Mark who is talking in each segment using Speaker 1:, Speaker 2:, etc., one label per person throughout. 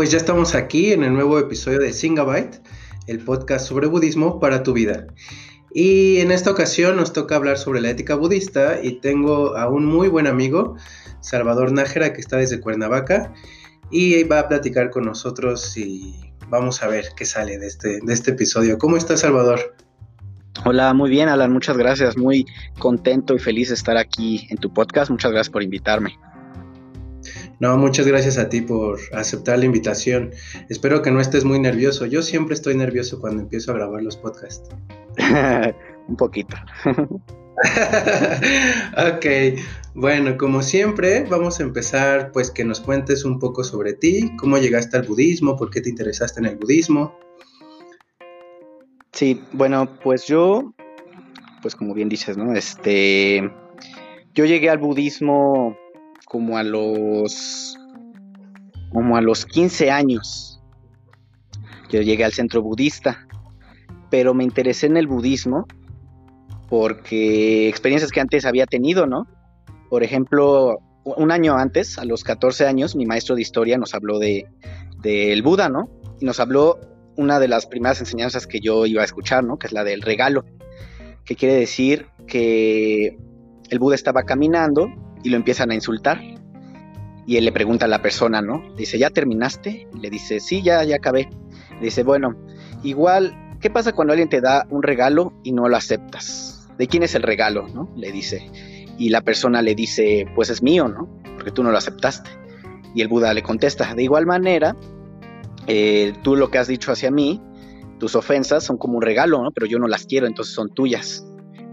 Speaker 1: Pues ya estamos aquí en el nuevo episodio de Singabyte, el podcast sobre budismo para tu vida. Y en esta ocasión nos toca hablar sobre la ética budista y tengo a un muy buen amigo, Salvador Nájera, que está desde Cuernavaca y va a platicar con nosotros y vamos a ver qué sale de este, de este episodio. ¿Cómo estás, Salvador?
Speaker 2: Hola, muy bien, Alan, muchas gracias. Muy contento y feliz de estar aquí en tu podcast. Muchas gracias por invitarme.
Speaker 1: No, muchas gracias a ti por aceptar la invitación. Espero que no estés muy nervioso. Yo siempre estoy nervioso cuando empiezo a grabar los podcasts.
Speaker 2: Un poquito.
Speaker 1: ok, bueno, como siempre, vamos a empezar pues que nos cuentes un poco sobre ti, cómo llegaste al budismo, por qué te interesaste en el budismo.
Speaker 2: Sí, bueno, pues yo, pues como bien dices, ¿no? Este, yo llegué al budismo como a los, como a los 15 años. Yo llegué al centro budista, pero me interesé en el budismo porque experiencias que antes había tenido, ¿no? Por ejemplo, un año antes, a los 14 años, mi maestro de historia nos habló de del Buda, ¿no? Y nos habló una de las primeras enseñanzas que yo iba a escuchar, ¿no? Que es la del regalo, que quiere decir que el Buda estaba caminando y lo empiezan a insultar. Y él le pregunta a la persona, ¿no? Dice, ¿ya terminaste? Le dice, sí, ya, ya acabé. Le dice, bueno, igual, ¿qué pasa cuando alguien te da un regalo y no lo aceptas? ¿De quién es el regalo? ¿no? Le dice y la persona le dice, pues es mío, ¿no? Porque tú no lo aceptaste. Y el Buda le contesta, de igual manera, eh, tú lo que has dicho hacia mí, tus ofensas son como un regalo, ¿no? Pero yo no las quiero, entonces son tuyas.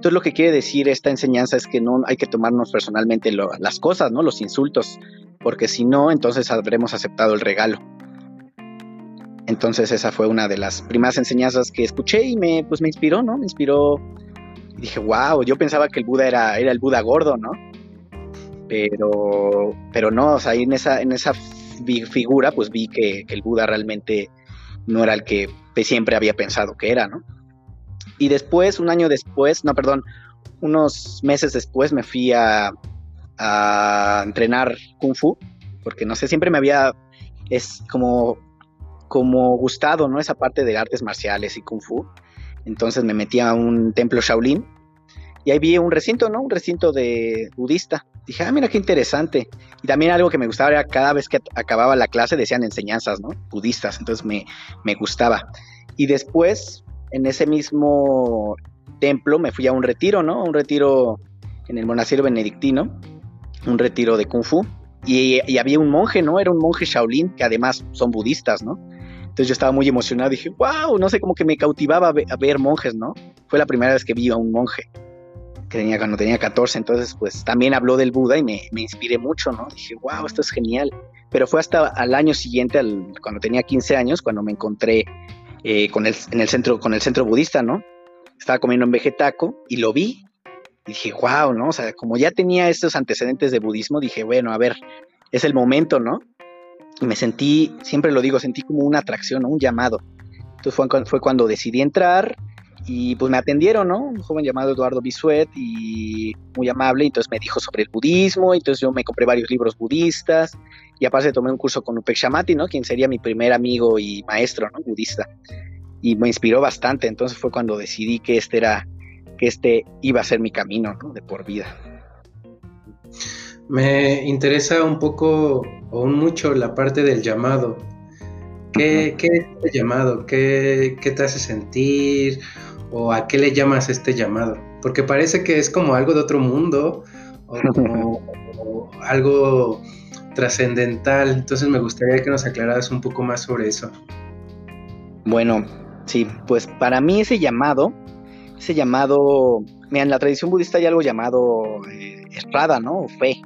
Speaker 2: Entonces lo que quiere decir esta enseñanza es que no hay que tomarnos personalmente las cosas, ¿no? Los insultos, porque si no, entonces habremos aceptado el regalo. Entonces esa fue una de las primeras enseñanzas que escuché y me, pues me inspiró, ¿no? Me inspiró y dije, wow, yo pensaba que el Buda era, era el Buda gordo, ¿no? Pero, pero no, o sea, en esa, en esa figura, pues vi que, el Buda realmente no era el que siempre había pensado que era, ¿no? Y después, un año después, no, perdón, unos meses después me fui a, a entrenar Kung Fu, porque no sé, siempre me había, es como, como gustado, ¿no? Esa parte de artes marciales y Kung Fu. Entonces me metí a un templo Shaolin y ahí vi un recinto, ¿no? Un recinto de budista. Dije, ah, mira qué interesante. Y también algo que me gustaba era cada vez que acababa la clase decían enseñanzas, ¿no? Budistas. Entonces me, me gustaba. Y después, en ese mismo templo, me fui a un retiro, ¿no? Un retiro en el monasterio benedictino, un retiro de Kung Fu. Y, había un monje, ¿no? Era un monje Shaolin, que además son budistas, ¿no? Entonces yo estaba muy emocionado, dije, wow, no sé, como que me cautivaba a ver, monjes, ¿no? Fue la primera vez que vi a un monje, que tenía, cuando tenía 14, entonces pues también habló del Buda y me, inspiré mucho, ¿no? Dije, wow, esto es genial. Pero fue hasta al año siguiente, cuando tenía 15 años, cuando me encontré eh, con el, en el centro, con el centro budista, ¿no? Estaba comiendo en Vegetaco y lo vi. Y dije, wow, ¿no? O sea, como ya tenía estos antecedentes de budismo, dije, bueno, a ver, es el momento, ¿no? y me sentí, siempre lo digo, sentí como una atracción, un llamado. Entonces fue, fue cuando decidí entrar y pues me atendieron, ¿no? Un joven llamado Eduardo Bisuet y muy amable, entonces me dijo sobre el budismo, entonces yo me compré varios libros budistas y aparte tomé un curso con Upek Shamati, ¿no? Quien sería mi primer amigo y maestro, ¿no? Budista. Y me inspiró bastante, entonces fue cuando decidí que este era, que este iba a ser mi camino, ¿no? De por vida.
Speaker 1: Me interesa un poco o mucho la parte del llamado. ¿Qué, es este llamado? ¿Qué, te hace sentir? ¿O a qué le llamas este llamado? Porque parece que es como algo de otro mundo o como algo trascendental. Entonces me gustaría que nos aclararas un poco más sobre eso.
Speaker 2: Bueno, sí, pues para mí ese llamado, ese llamado, mira, en la tradición budista hay algo llamado eh, ¿no? O fe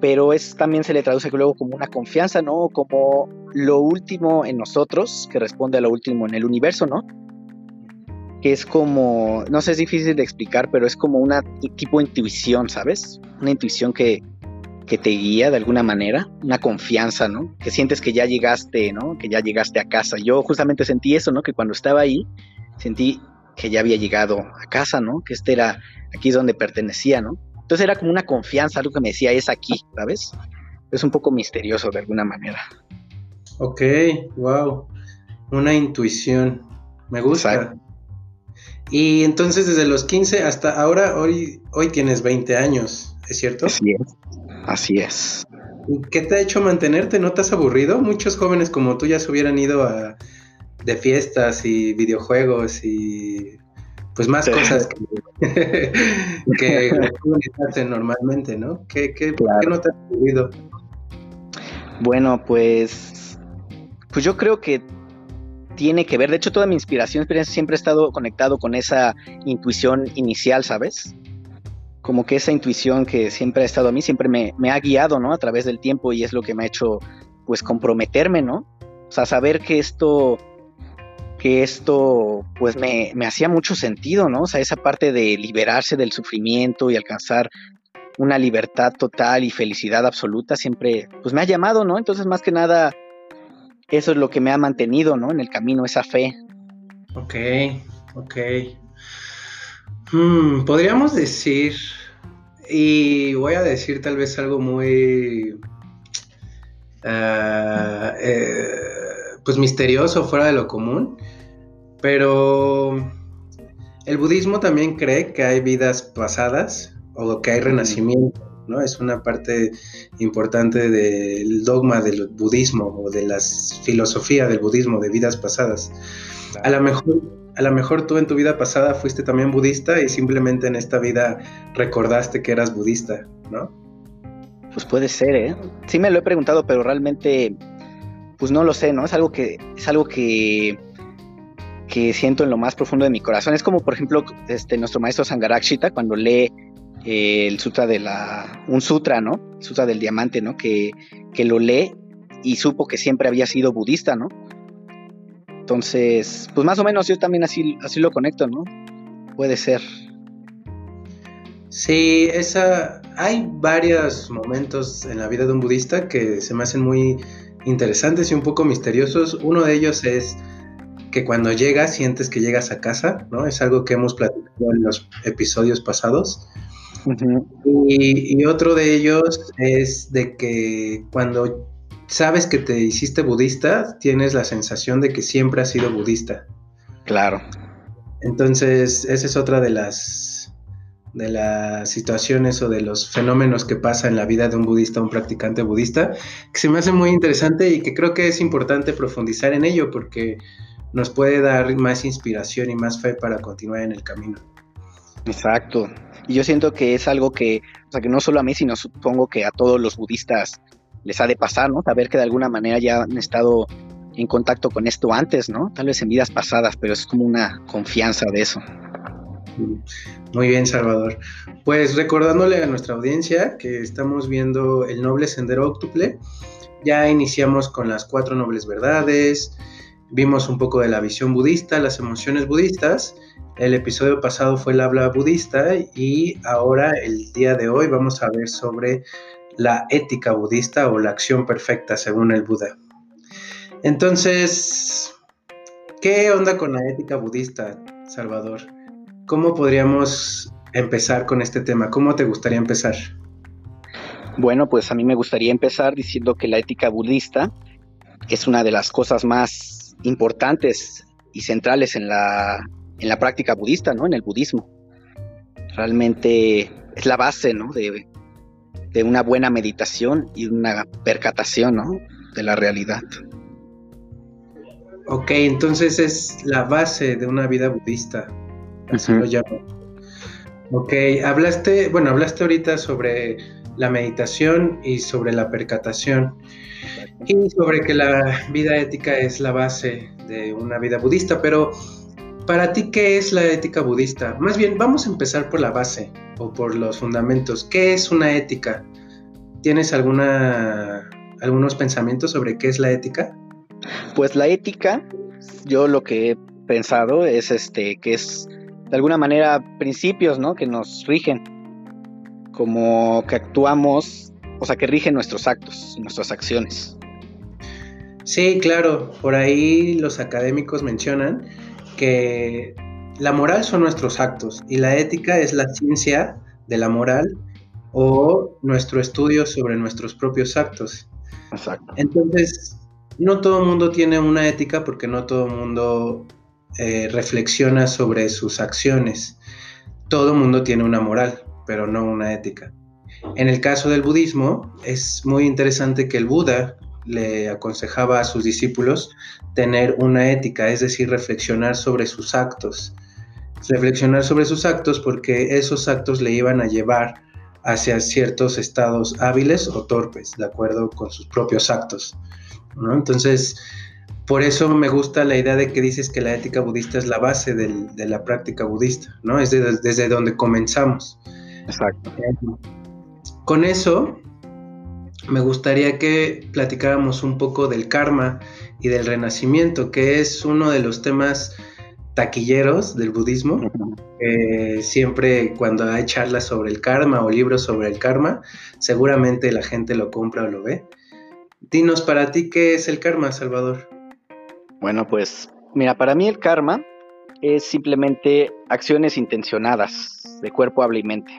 Speaker 2: pero es también se le traduce luego como una confianza, ¿no? Como lo último en nosotros, que responde a lo último en el universo, ¿no? Que es como, no sé, es difícil de explicar, pero es como una tipo de intuición, ¿sabes? Una intuición que, que te guía de alguna manera, una confianza, ¿no? Que sientes que ya llegaste, ¿no? Que ya llegaste a casa. Yo justamente sentí eso, ¿no? Que cuando estaba ahí, sentí que ya había llegado a casa, ¿no? Que este era, aquí es donde pertenecía, ¿no? Entonces era como una confianza, algo que me decía, es aquí, ¿sabes? Es un poco misterioso de alguna manera.
Speaker 1: Ok, wow. Una intuición. Me gusta. Y entonces desde los 15 hasta ahora, hoy, hoy tienes 20 años, ¿es cierto?
Speaker 2: Así es. Así es.
Speaker 1: ¿Qué te ha hecho mantenerte? ¿No te has aburrido? Muchos jóvenes como tú ya se hubieran ido a, de fiestas y videojuegos y pues más cosas que, que hacen normalmente, ¿no? ¿Qué, qué, ¿Por qué no te has aburrido?
Speaker 2: Bueno, pues, pues yo creo que tiene que ver, de hecho toda mi inspiración siempre ha estado conectado con esa intuición inicial, ¿sabes? Como que esa intuición que siempre ha estado a mí, siempre me, ha guiado, ¿no? A través del tiempo y es lo que me ha hecho, pues, comprometerme, ¿no? O sea, saber que esto, que esto, pues, me, me hacía mucho sentido, ¿no? O sea, esa parte de liberarse del sufrimiento y alcanzar una libertad total y felicidad absoluta siempre, pues me ha llamado, ¿no? Entonces, más que nada, eso es lo que me ha mantenido, ¿no? En el camino, esa fe.
Speaker 1: Ok, ok. Hmm, podríamos decir, y voy a decir tal vez algo muy, ah, eh, pues misterioso, fuera de lo común, pero el budismo también cree que hay vidas pasadas o que hay renacimiento, ¿no? Es una parte importante del dogma del budismo o de la filosofía del budismo de vidas pasadas. A lo mejor a lo mejor tú en tu vida pasada fuiste también budista y simplemente en esta vida recordaste que eras budista, ¿no?
Speaker 2: Pues puede ser, ¿eh? Sí me lo he preguntado, pero realmente, pues no lo sé, ¿no? Es algo que, es algo que, que siento en lo más profundo de mi corazón. Es como, por ejemplo, este, nuestro maestro Sangarakshita, cuando lee el sutra de la, un sutra, ¿no? El sutra del diamante, ¿no? Que, que lo lee y supo que siempre había sido budista, ¿no? Entonces, pues más o menos yo también así, así lo conecto, ¿no? Puede ser.
Speaker 1: Sí, esa, hay varios momentos en la vida de un budista que se me hacen muy interesantes y un poco misteriosos. Uno de ellos es que cuando llegas sientes que llegas a casa, ¿no? Es algo que hemos platicado en los episodios pasados y, otro de ellos es de que cuando sabes que te hiciste budista, tienes la sensación de que siempre has sido budista.
Speaker 2: Claro.
Speaker 1: Entonces, esa es otra de las de las situaciones o de los fenómenos que pasa en la vida de un budista, un practicante budista, que se me hace muy interesante y que creo que es importante profundizar en ello porque nos puede dar más inspiración y más fe para continuar en el camino.
Speaker 2: Exacto. Y yo siento que es algo que, o sea, que no solo a mí, sino supongo que a todos los budistas les ha de pasar, ¿no? Saber que de alguna manera ya han estado en contacto con esto antes, ¿no? Tal vez en vidas pasadas, pero es como una confianza de eso.
Speaker 1: Muy bien, Salvador. Pues recordándole a nuestra audiencia que estamos viendo el noble sendero octuple, ya iniciamos con las cuatro nobles verdades, vimos un poco de la visión budista, las emociones budistas, el episodio pasado fue el habla budista y ahora el día de hoy vamos a ver sobre la ética budista o la acción perfecta según el Buda. Entonces, ¿qué onda con la ética budista, Salvador? ¿Cómo podríamos empezar con este tema? ¿Cómo te gustaría empezar?
Speaker 2: Bueno, pues a mí me gustaría empezar diciendo que la ética budista es una de las cosas más importantes y centrales en la en la práctica budista, ¿no? En el budismo. Realmente es la base, ¿no? De, una buena meditación y una percatación, ¿no? De la realidad.
Speaker 1: Ok, entonces es la base de una vida budista. Así lo llamo. Ok, hablaste, bueno, hablaste ahorita sobre la meditación y sobre la percatación y sobre que la vida ética es la base de una vida budista, pero para ti, ¿qué es la ética budista? Más bien, vamos a empezar por la base o por los fundamentos. ¿Qué es una ética? ¿Tienes alguna, algunos pensamientos sobre qué es la ética?
Speaker 2: Pues la ética, yo lo que he pensado es este, que es de alguna manera principios, ¿no? Que nos rigen, como que actuamos, o sea, que rigen nuestros actos, nuestras acciones.
Speaker 1: Sí, claro, por ahí los académicos mencionan que la moral son nuestros actos y la ética es la ciencia de la moral o nuestro estudio sobre nuestros propios actos.
Speaker 2: Exacto.
Speaker 1: Entonces, no todo el mundo tiene una ética porque no todo el mundo eh, reflexiona sobre sus acciones. Todo el mundo tiene una moral, pero no una ética. En el caso del budismo, es muy interesante que el Buda le aconsejaba a sus discípulos tener una ética, es decir, reflexionar sobre sus actos. Reflexionar sobre sus actos porque esos actos le iban a llevar hacia ciertos estados hábiles o torpes, de acuerdo con sus propios actos. Entonces, por eso me gusta la idea de que dices que la ética budista es la base de la práctica budista, ¿no? Es desde donde comenzamos.
Speaker 2: Exacto.
Speaker 1: Con eso, me gustaría que platicáramos un poco del karma y del renacimiento, que es uno de los temas taquilleros del budismo. siempre cuando hay charlas sobre el karma o libros sobre el karma, seguramente la gente lo compra o lo ve. Dinos para ti qué es el karma, Salvador.
Speaker 2: Bueno, pues mira, para mí el karma es simplemente acciones intencionadas de cuerpo, habla y mente.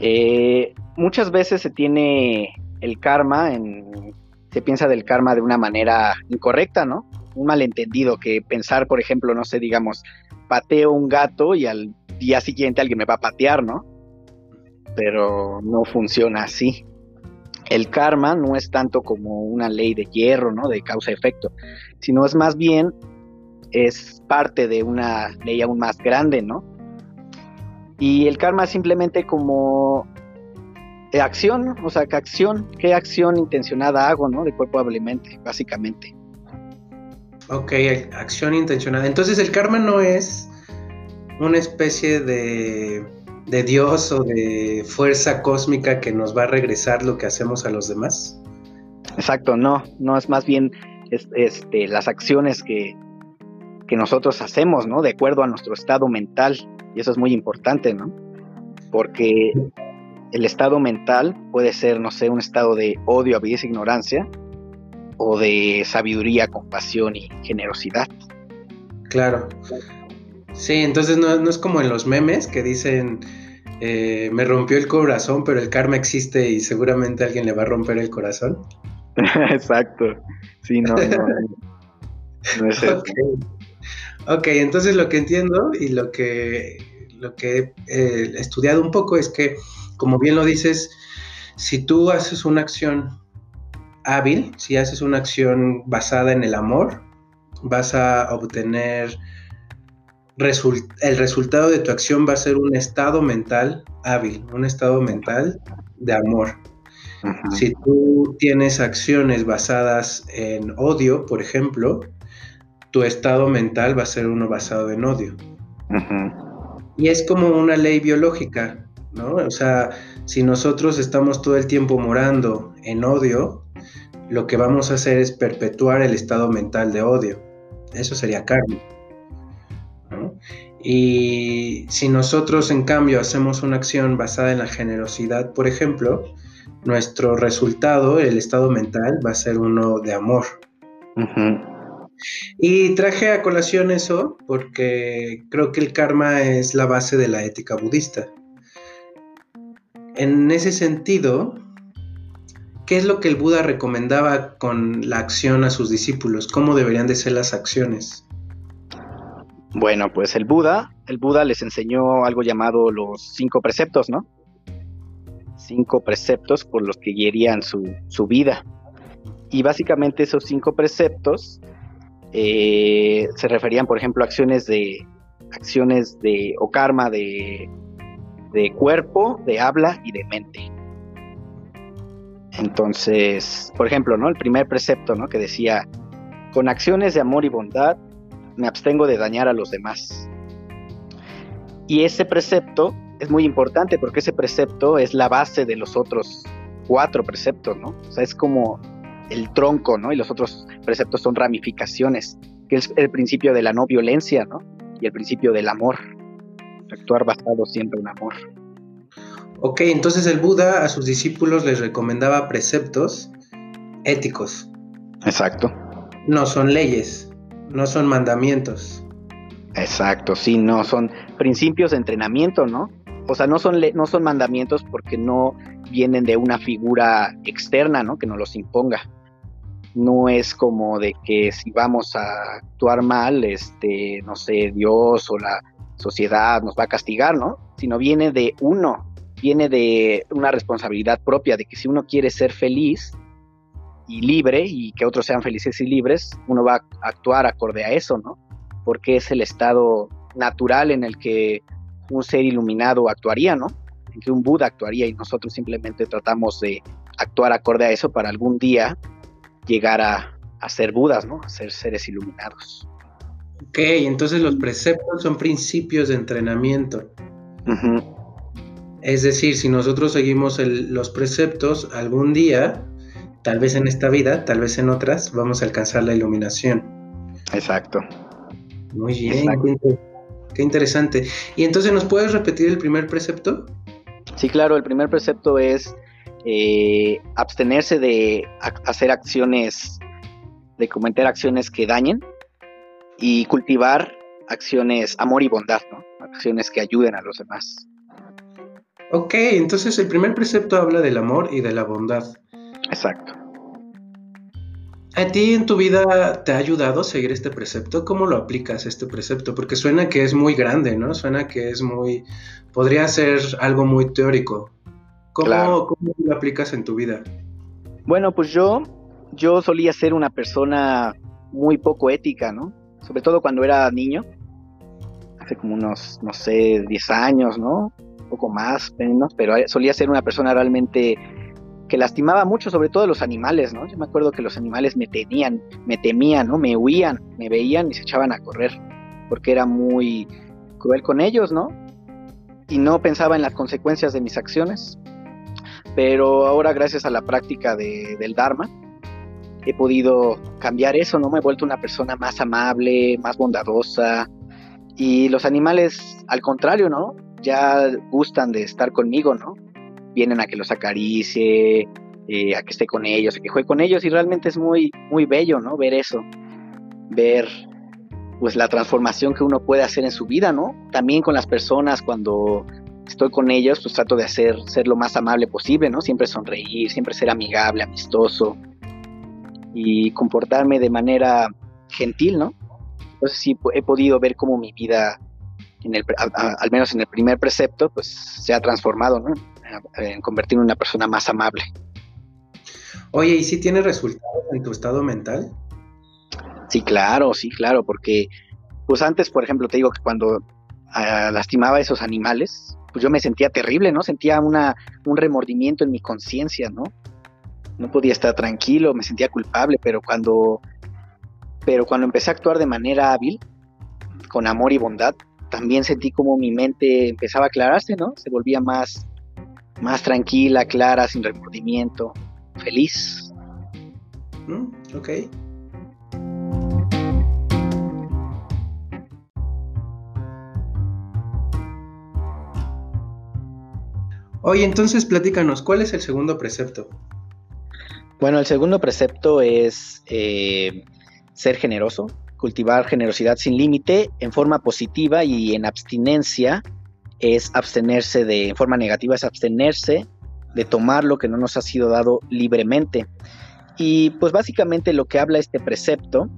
Speaker 2: Eh, muchas veces se tiene el karma, en, se piensa del karma de una manera incorrecta, ¿no? Un malentendido que pensar, por ejemplo, no sé, digamos, pateo un gato y al día siguiente alguien me va a patear, ¿no? Pero no funciona así el karma no es tanto como una ley de hierro, ¿no? De causa-efecto, sino es más bien, es parte de una ley aún más grande, ¿no? Y el karma es simplemente como acción, o sea, ¿qué acción, qué acción intencionada hago, ¿no? De cuerpo hábilmente, básicamente.
Speaker 1: Ok, acción intencionada. Entonces el karma no es una especie de de Dios o de fuerza cósmica que nos va a regresar lo que hacemos a los demás?
Speaker 2: Exacto, no, no es más bien este, las acciones que, que nosotros hacemos, ¿no? De acuerdo a nuestro estado mental, y eso es muy importante, ¿no? Porque el estado mental puede ser, no sé, un estado de odio, avidez, ignorancia, o de sabiduría, compasión y generosidad.
Speaker 1: Claro. Sí, entonces no, no, es como en los memes que dicen, eh, me rompió el corazón, pero el karma existe y seguramente alguien le va a romper el corazón.
Speaker 2: Exacto. Sí, no, no. no es
Speaker 1: ok, entonces lo que entiendo y lo que, lo que he estudiado un poco es que, como bien lo dices, si tú haces una acción hábil, si haces una acción basada en el amor, vas a obtener el resultado de tu acción va a ser un estado mental hábil, un estado mental de amor. Si tú tienes acciones basadas en odio, por ejemplo, tu estado mental va a ser uno basado en odio. Y es como una ley biológica, ¿no? O sea, si nosotros estamos todo el tiempo morando en odio, lo que vamos a hacer es perpetuar el estado mental de odio. Eso sería karma. Y si nosotros en cambio hacemos una acción basada en la generosidad, por ejemplo, nuestro resultado, el estado mental, va a ser uno de amor. Y traje a colación eso porque creo que el karma es la base de la ética budista. En ese sentido, ¿qué es lo que el Buda recomendaba con la acción a sus discípulos? ¿Cómo deberían de ser las acciones?
Speaker 2: Bueno, pues el Buda, el Buda les enseñó algo llamado los cinco preceptos, ¿no? Cinco preceptos por los que guiarían su, su vida. Y básicamente esos cinco preceptos eh, se referían, por ejemplo, a acciones de acciones de o karma de, de cuerpo, de habla y de mente. Entonces, por ejemplo, ¿no? El primer precepto, ¿no? Que decía, con acciones de amor y bondad me abstengo de dañar a los demás. Y ese precepto es muy importante porque ese precepto es la base de los otros cuatro preceptos, ¿no? O sea, es como el tronco, ¿no? Y los otros preceptos son ramificaciones, que es el principio de la no violencia, ¿no? Y el principio del amor, actuar basado siempre en amor.
Speaker 1: Ok, entonces el Buda a sus discípulos les recomendaba preceptos éticos.
Speaker 2: Exacto.
Speaker 1: No son leyes no son mandamientos.
Speaker 2: Exacto, sí, no, son principios de entrenamiento, ¿no? O sea, no son, no son mandamientos porque no vienen de una figura externa, ¿no? Que nos los imponga. No es como de que si vamos a actuar mal, este, no sé, Dios o la sociedad nos va a castigar, ¿no? Sino viene de uno, viene de una responsabilidad propia, de que si uno quiere ser feliz y libre y que otros sean felices y libres, uno va a actuar acorde a eso, ¿no? Porque es el estado natural en el que un ser iluminado actuaría, ¿no? En que un Buda actuaría y nosotros simplemente tratamos de actuar acorde a eso para algún día llegar a, ser Budas, ¿no? A ser seres iluminados.
Speaker 1: Ok, entonces los preceptos son principios de entrenamiento. Es decir, si nosotros seguimos los preceptos, algún día, tal vez en esta vida, tal vez en otras, vamos a alcanzar la iluminación.
Speaker 2: Exacto.
Speaker 1: Muy bien, Qué, interesante. ¿Y entonces nos puedes repetir el primer precepto?
Speaker 2: Sí, claro, el primer precepto es eh, abstenerse de hacer acciones, de cometer acciones que dañen y cultivar acciones, amor y bondad, ¿no? Acciones que ayuden a los demás.
Speaker 1: Ok, entonces el primer precepto habla del amor y de la bondad.
Speaker 2: Exacto.
Speaker 1: ¿A ti en tu vida te ha ayudado a seguir este precepto? ¿Cómo lo aplicas este precepto? Porque suena que es muy grande, ¿no? Suena que es muy... podría ser algo muy teórico. ¿Cómo, ¿cómo lo aplicas en tu vida?
Speaker 2: Bueno, pues yo, yo solía ser una persona muy poco ética, ¿no? Sobre todo cuando era niño, hace como unos, no sé, 10 años, ¿no? poco más, menos, pero solía ser una persona realmente que lastimaba mucho, sobre todo los animales, ¿no? Yo me acuerdo que los animales me tenían, me temían, ¿no? Me huían, me veían y se echaban a correr, porque era muy cruel con ellos, ¿no? Y no pensaba en las consecuencias de mis acciones. Pero ahora, gracias a la práctica del Dharma, he podido cambiar eso, ¿no? Me he vuelto una persona más amable, más bondadosa. Y los animales, al contrario, ¿no? ya gustan de estar conmigo, ¿no? Vienen a que los acaricie, eh, a que esté con ellos, a que juegue con ellos y realmente es muy, muy bello, ¿no? Ver eso, ver pues la transformación que uno puede hacer en su vida, ¿no? También con las personas cuando estoy con ellos, pues trato de hacer ser lo más amable posible, ¿no? Siempre sonreír, siempre ser amigable, amistoso y comportarme de manera gentil, ¿no? Entonces sí he podido ver cómo mi vida al menos en el primer precepto, pues se ha transformado, ¿no? En convertirme en una persona más amable.
Speaker 1: Oye, ¿y si tiene resultados en tu estado mental?
Speaker 2: Sí, claro, sí, claro, porque pues antes, por ejemplo, te digo que cuando ah, lastimaba a esos animales, pues yo me sentía terrible, ¿no? Sentía una, un remordimiento en mi conciencia, ¿no? No podía estar tranquilo, me sentía culpable, pero cuando, pero cuando empecé a actuar de manera hábil, con amor y bondad, también sentí como mi mente empezaba a aclararse, ¿no? Se volvía más, más tranquila, clara, sin remordimiento, feliz.
Speaker 1: Mm, ok. Oye, entonces platícanos, ¿cuál es el segundo precepto?
Speaker 2: Bueno, el segundo precepto es eh, ser generoso, cultivar generosidad sin límite en forma positiva y en abstinencia es abstenerse de, en forma negativa es abstenerse de tomar lo que no nos ha sido dado libremente. Y pues básicamente lo que habla este precepto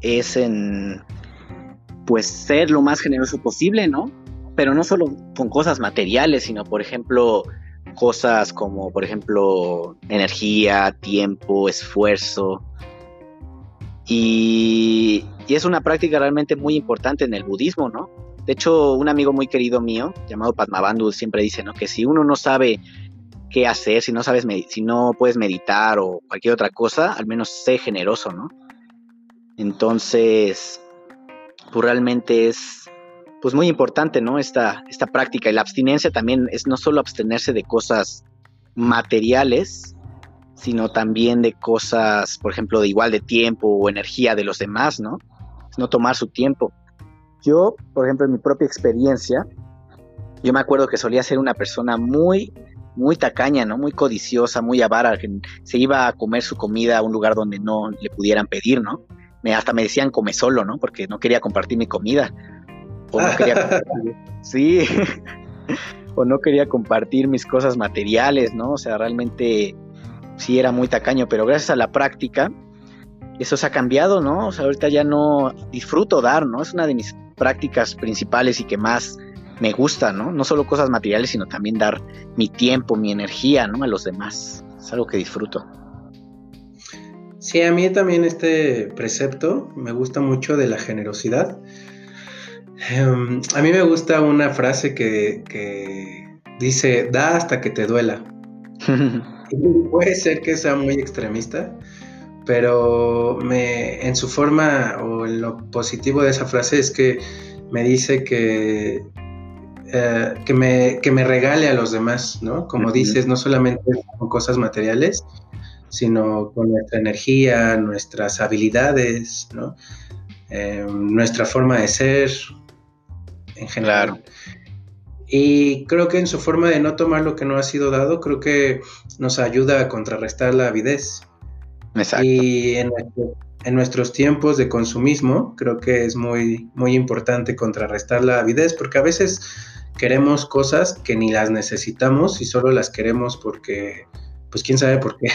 Speaker 2: es en pues ser lo más generoso posible, ¿no? Pero no solo con cosas materiales, sino por ejemplo cosas como por ejemplo energía, tiempo, esfuerzo, y, es una práctica realmente muy importante en el budismo, ¿no? De hecho, un amigo muy querido mío, llamado Padmabandhu, siempre dice, ¿no? Que si uno no sabe qué hacer, si no sabes, si no puedes meditar o cualquier otra cosa, al menos sé generoso, ¿no? Entonces, pues realmente es pues muy importante, ¿no? Esta, esta práctica y la abstinencia también es no solo abstenerse de cosas materiales, sino también de cosas, por ejemplo, de igual de tiempo o energía de los demás, ¿no? No tomar su tiempo. Yo, por ejemplo, en mi propia experiencia, yo me acuerdo que solía ser una persona muy, muy tacaña, ¿no? Muy codiciosa, muy avara, que se iba a comer su comida a un lugar donde no le pudieran pedir, ¿no? Me, hasta me decían come solo, ¿no? Porque no quería compartir mi comida. O no quería sí. o no quería compartir mis cosas materiales, ¿no? O sea, realmente sí era muy tacaño, pero gracias a la práctica eso se ha cambiado, ¿no? O sea, ahorita ya no disfruto dar, ¿no? Es una de mis prácticas principales y que más me gusta, ¿no? No solo cosas materiales, sino también dar mi tiempo, mi energía, ¿no? A los demás. Es algo que disfruto.
Speaker 1: Sí, a mí también este precepto me gusta mucho de la generosidad. Em, a mí me gusta una frase que, que dice, da hasta que te duela. puede ser que sea muy extremista, pero me, en su forma o en lo positivo de esa frase es que me dice que, eh, que, me, que, me, regale a los demás, ¿no? Como dices, no solamente con cosas materiales, sino con nuestra energía, nuestras habilidades, ¿no? Eh, nuestra forma de ser en general. Y creo que en su forma de no tomar lo que no ha sido dado, creo que nos ayuda a contrarrestar la avidez. Exacto. Y en, nuestros tiempos de consumismo, creo que es muy, muy importante contrarrestar la avidez, porque a veces queremos cosas que ni las necesitamos y solo las queremos porque, pues quién sabe por qué.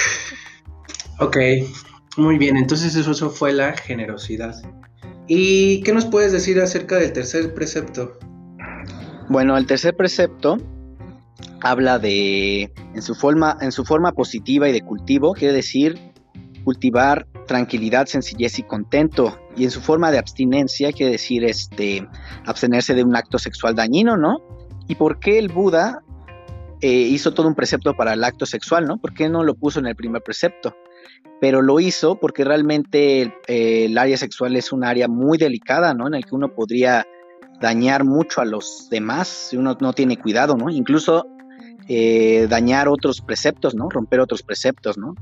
Speaker 1: ok, muy bien, entonces eso, eso fue la generosidad. ¿Y qué nos puedes decir acerca del tercer precepto?
Speaker 2: Bueno, el tercer precepto habla de, en su forma, en su forma positiva y de cultivo, quiere decir cultivar tranquilidad, sencillez y contento. Y en su forma de abstinencia, quiere decir este, abstenerse de un acto sexual dañino, ¿no? ¿Y por qué el Buda eh, hizo todo un precepto para el acto sexual, ¿no? ¿Por qué no lo puso en el primer precepto? Pero lo hizo porque realmente eh, el área sexual es un área muy delicada, ¿no? En el que uno podría dañar mucho a los demás si uno no tiene cuidado, ¿no? Incluso eh, dañar otros preceptos, ¿no? Romper otros preceptos, ¿no?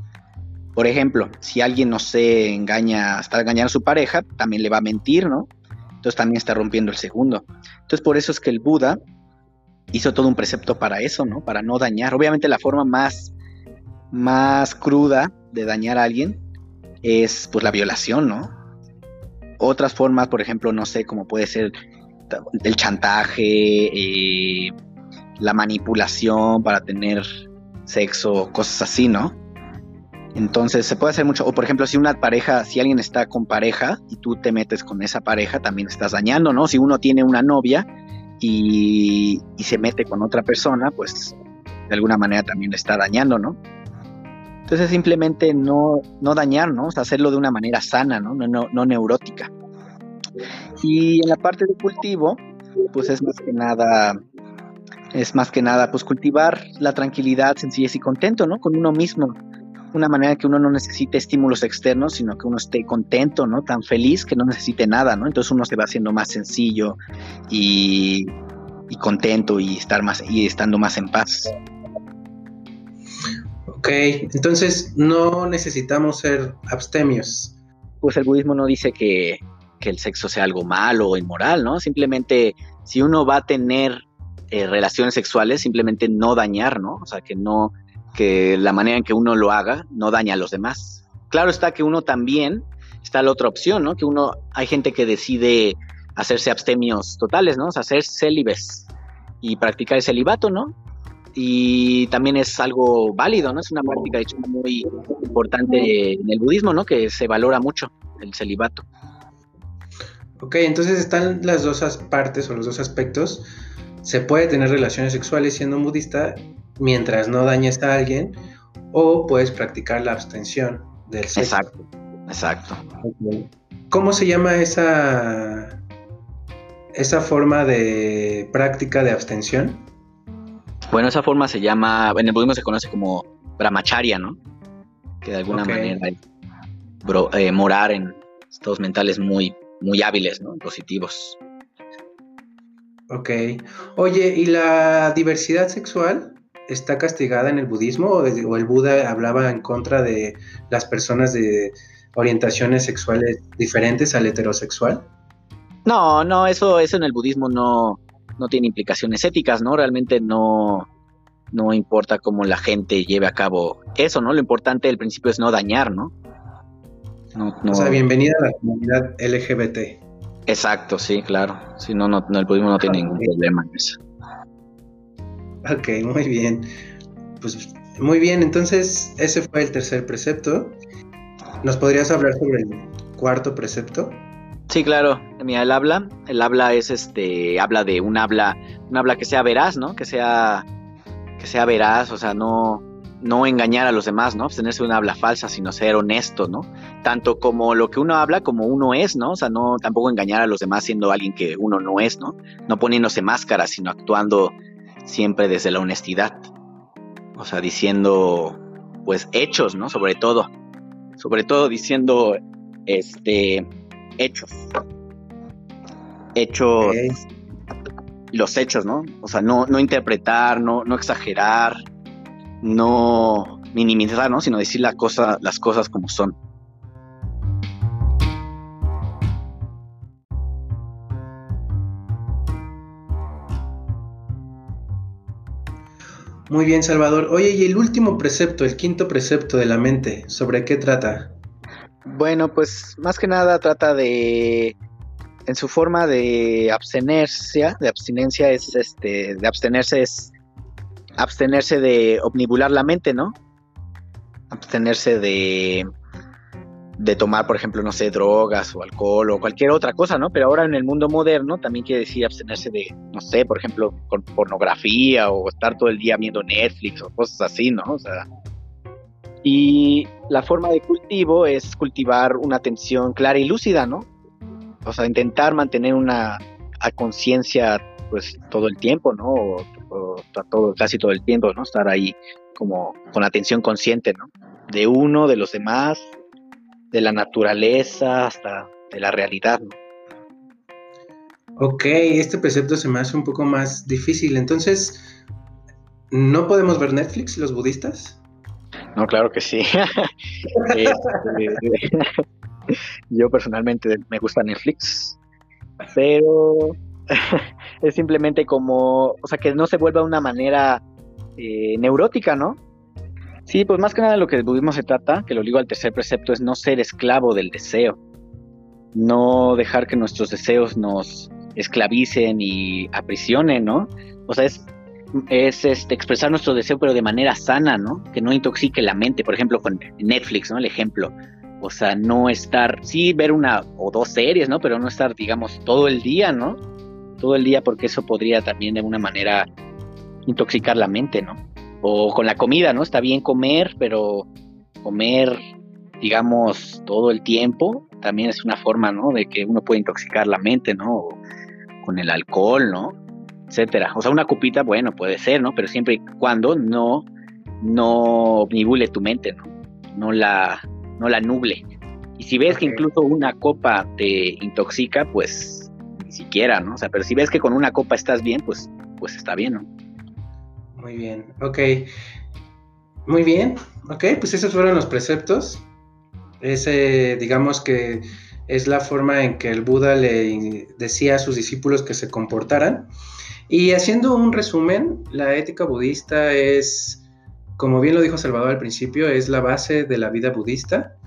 Speaker 2: Por ejemplo, si alguien, no se engaña, está engañando a su pareja, también le va a mentir, ¿no? Entonces también está rompiendo el segundo. Entonces por eso es que el Buda hizo todo un precepto para eso, ¿no? Para no dañar. Obviamente la forma más, más cruda de dañar a alguien es pues la violación, ¿no? Otras formas, por ejemplo, no sé, como puede ser el chantaje, eh, la manipulación para tener sexo, cosas así, ¿no? Entonces se puede hacer mucho. O por ejemplo, si una pareja, si alguien está con pareja y tú te metes con esa pareja, también estás dañando, ¿no? Si uno tiene una novia y, se mete con otra persona, pues de alguna manera también le está dañando, ¿no? Entonces simplemente no, no dañar, ¿no? hacerlo de una manera sana, ¿no? No, no, no neurótica. Y en la parte de cultivo, pues es más que nada, es más que nada, pues cultivar la tranquilidad, sencillez y contento, ¿no? Con uno mismo. Una manera que uno no necesite estímulos externos, sino que uno esté contento, ¿no? Tan feliz que no necesite nada, ¿no? Entonces uno se va haciendo más sencillo y, y contento y estar más y estando más en paz.
Speaker 1: Ok, entonces no necesitamos ser abstemios.
Speaker 2: Pues el budismo no dice que, que el sexo sea algo malo o inmoral, ¿no? Simplemente si uno va a tener eh, relaciones sexuales, simplemente no dañar, ¿no? O sea, que no, que la manera en que uno lo haga no daña a los demás. Claro está que uno también, está la otra opción, ¿no? Que uno, hay gente que decide hacerse abstemios totales, ¿no? O sea, hacer célibes y practicar el celibato, ¿no? Y también es algo válido, ¿no? Es una práctica, de muy importante en el budismo, ¿no? Que se valora mucho el celibato.
Speaker 1: Ok, entonces están las dos partes o los dos aspectos. Se puede tener relaciones sexuales siendo budista mientras no dañes a alguien o puedes practicar la abstención del sexo.
Speaker 2: Exacto, exacto.
Speaker 1: ¿Cómo se llama esa, esa forma de práctica de abstención?
Speaker 2: Bueno, esa forma se llama, en el budismo se conoce como brahmacharya, ¿no? Que de alguna manera eh, morar en estados mentales muy muy hábiles, ¿no? Positivos.
Speaker 1: Ok. Oye, ¿y la diversidad sexual está castigada en el budismo o, el Buda hablaba en contra de las personas de orientaciones sexuales diferentes al heterosexual?
Speaker 2: No, no, eso, eso en el budismo no, no tiene implicaciones éticas, ¿no? Realmente no, no importa cómo la gente lleve a cabo eso, ¿no? Lo importante del principio es no dañar, ¿no?
Speaker 1: O sea, bienvenida a la comunidad LGBT.
Speaker 2: Exacto, sí, claro. Si no, no, el budismo no tiene ningún problema en eso.
Speaker 1: Ok, muy bien. Pues muy bien, entonces ese fue el tercer precepto. ¿Nos podrías hablar sobre el cuarto precepto?
Speaker 2: Sí, claro. Mira, el habla, el habla es este, habla de un habla, un habla que sea veraz, ¿no? Que sea, que sea veraz, o sea, no, no engañar a los demás, ¿no? Abstenerse de una habla falsa, sino ser honesto, ¿no? Tanto como lo que uno habla como uno es, ¿no? O sea, no tampoco engañar a los demás siendo alguien que uno no es, ¿no? No poniéndose máscaras, sino actuando siempre desde la honestidad. O sea, diciendo, pues, hechos, ¿no? Sobre todo. Sobre todo diciendo, este, hechos. Hechos. Los hechos, ¿no? O sea, no, no interpretar, no, no exagerar, no minimizar, ¿no? Sino decir la cosa, las cosas como son.
Speaker 1: Muy bien, Salvador. Oye, y el último precepto, el quinto precepto de la mente, ¿sobre qué trata?
Speaker 2: Bueno, pues más que nada trata de en su forma de abstenerse, de abstinencia es este, de abstenerse es abstenerse de omnibular la mente, ¿no? Abstenerse de de tomar, por ejemplo, no sé, drogas o alcohol o cualquier otra cosa, ¿no? Pero ahora en el mundo moderno también quiere decir abstenerse de, no sé, por ejemplo, con pornografía o estar todo el día viendo Netflix o cosas así, ¿no? O sea, y la forma de cultivo es cultivar una atención clara y lúcida, ¿no? O sea, intentar mantener una conciencia pues todo el tiempo, ¿no? O, todo, casi todo el tiempo, ¿no? Estar ahí como con atención consciente, ¿no? De uno, de los demás, de la naturaleza, hasta de la realidad, ¿no?
Speaker 1: Ok, este precepto se me hace un poco más difícil. Entonces, ¿no podemos ver Netflix los budistas?
Speaker 2: No, claro que sí. Este, yo personalmente me gusta Netflix, pero es simplemente como, o sea, que no se vuelva una manera eh, neurótica, ¿no? Sí, pues más que nada lo que el budismo se trata, que lo digo al tercer precepto, es no ser esclavo del deseo, no dejar que nuestros deseos nos esclavicen y aprisionen, ¿no? O sea, es es este, expresar nuestro deseo, pero de manera sana, ¿no? Que no intoxique la mente, por ejemplo, con Netflix, ¿no? El ejemplo. O sea, no estar, sí, ver una o dos series, ¿no? Pero no estar, digamos, todo el día, ¿no? Todo el día, porque eso podría también de una manera intoxicar la mente, ¿no? O con la comida, ¿no? Está bien comer, pero comer, digamos, todo el tiempo también es una forma, ¿no? De que uno puede intoxicar la mente, ¿no? O con el alcohol, ¿no? etcétera. O sea, una copita, bueno, puede ser, ¿no? Pero siempre y cuando no, no nibule tu mente, ¿no? No la, no la nuble. Y si ves que incluso una copa te intoxica, pues ni siquiera, ¿no? O sea, pero si ves que con una copa estás bien, pues, pues está bien, ¿no?
Speaker 1: Muy bien, ok. Muy bien, ok, pues esos fueron los preceptos. Ese, digamos que es la forma en que el Buda le decía a sus discípulos que se comportaran. Y haciendo un resumen, la ética budista es, como bien lo dijo Salvador al principio, es la base de la vida budista.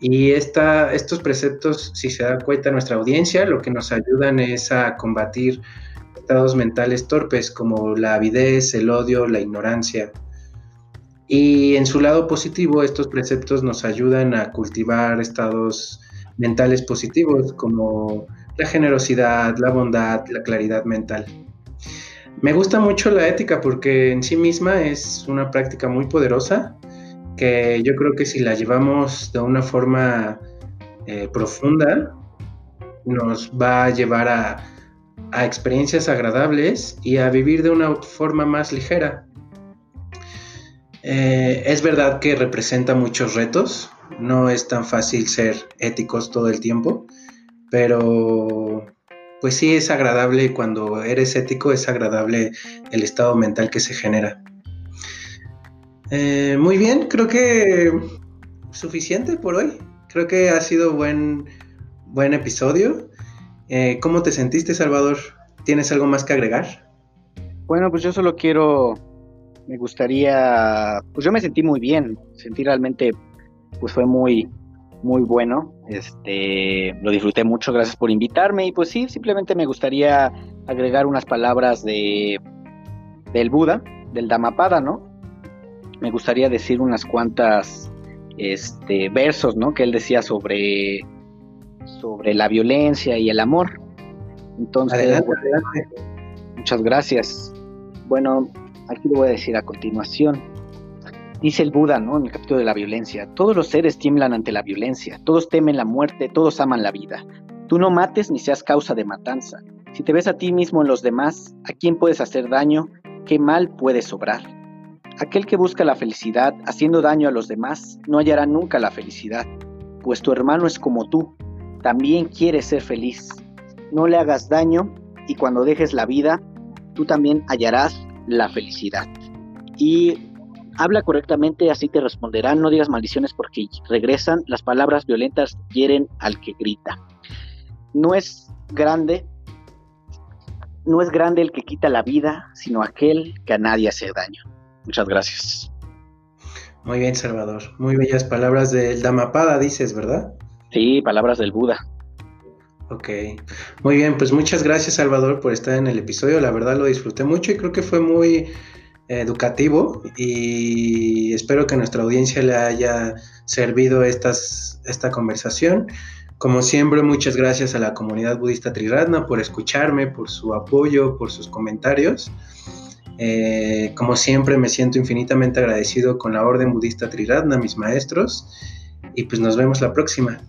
Speaker 1: Y esta, estos preceptos, si se da cuenta nuestra audiencia, lo que nos ayudan es a combatir estados mentales torpes como la avidez, el odio, la ignorancia. Y en su lado positivo, estos preceptos nos ayudan a cultivar estados mentales positivos como la generosidad, la bondad, la claridad mental. Me gusta mucho la ética porque en sí misma es una práctica muy poderosa que yo creo que si la llevamos de una forma eh, profunda nos va a llevar a, experiencias agradables y a vivir de una forma más ligera. Eh, es verdad que representa muchos retos, no es tan fácil ser éticos todo el tiempo, pero pues sí es agradable cuando eres ético, es agradable el estado mental que se genera. Eh, muy bien, creo que suficiente por hoy. Creo que ha sido buen, buen episodio. Eh, ¿Cómo te sentiste, Salvador? ¿Tienes algo más que agregar?
Speaker 2: Bueno, pues yo solo quiero, me gustaría, pues yo me sentí muy bien, sentí realmente, pues fue muy, muy bueno. Este, lo disfruté mucho, gracias por invitarme. Y pues sí, simplemente me gustaría agregar unas palabras de del Buda, del Dhammapada, ¿no? Me gustaría decir unas cuantas este, versos, ¿no? Que él decía sobre, sobre la violencia y el amor. Entonces, muchas gracias. Bueno, aquí lo voy a decir a continuación. Dice el Buda, ¿no? En el capítulo de la violencia, todos los seres tiemblan ante la violencia, todos temen la muerte, todos aman la vida. Tú no mates ni seas causa de matanza. Si te ves a ti mismo en los demás, ¿a quién puedes hacer daño? ¿Qué mal puedes obrar? Aquel que busca la felicidad haciendo daño a los demás no hallará nunca la felicidad, pues tu hermano es como tú, también quiere ser feliz. No le hagas daño y cuando dejes la vida, tú también hallarás la felicidad. Y habla correctamente, así te responderán, no digas maldiciones porque regresan, las palabras violentas hieren al que grita. No es grande, no es grande el que quita la vida, sino aquel que a nadie hace daño. Muchas gracias.
Speaker 1: Muy bien, Salvador. Muy bellas palabras del Dhammapada, dices, ¿verdad?
Speaker 2: Sí, palabras del Buda.
Speaker 1: Ok, muy bien, pues muchas gracias Salvador por estar en el episodio, la verdad lo disfruté mucho y creo que fue muy educativo y espero que nuestra audiencia le haya servido estas, esta conversación. Como siempre, muchas gracias a la comunidad budista Triratna por escucharme, por su apoyo, por sus comentarios. Eh, como siempre, me siento infinitamente agradecido con la Orden Budista Triratna, mis maestros, y pues nos vemos la próxima.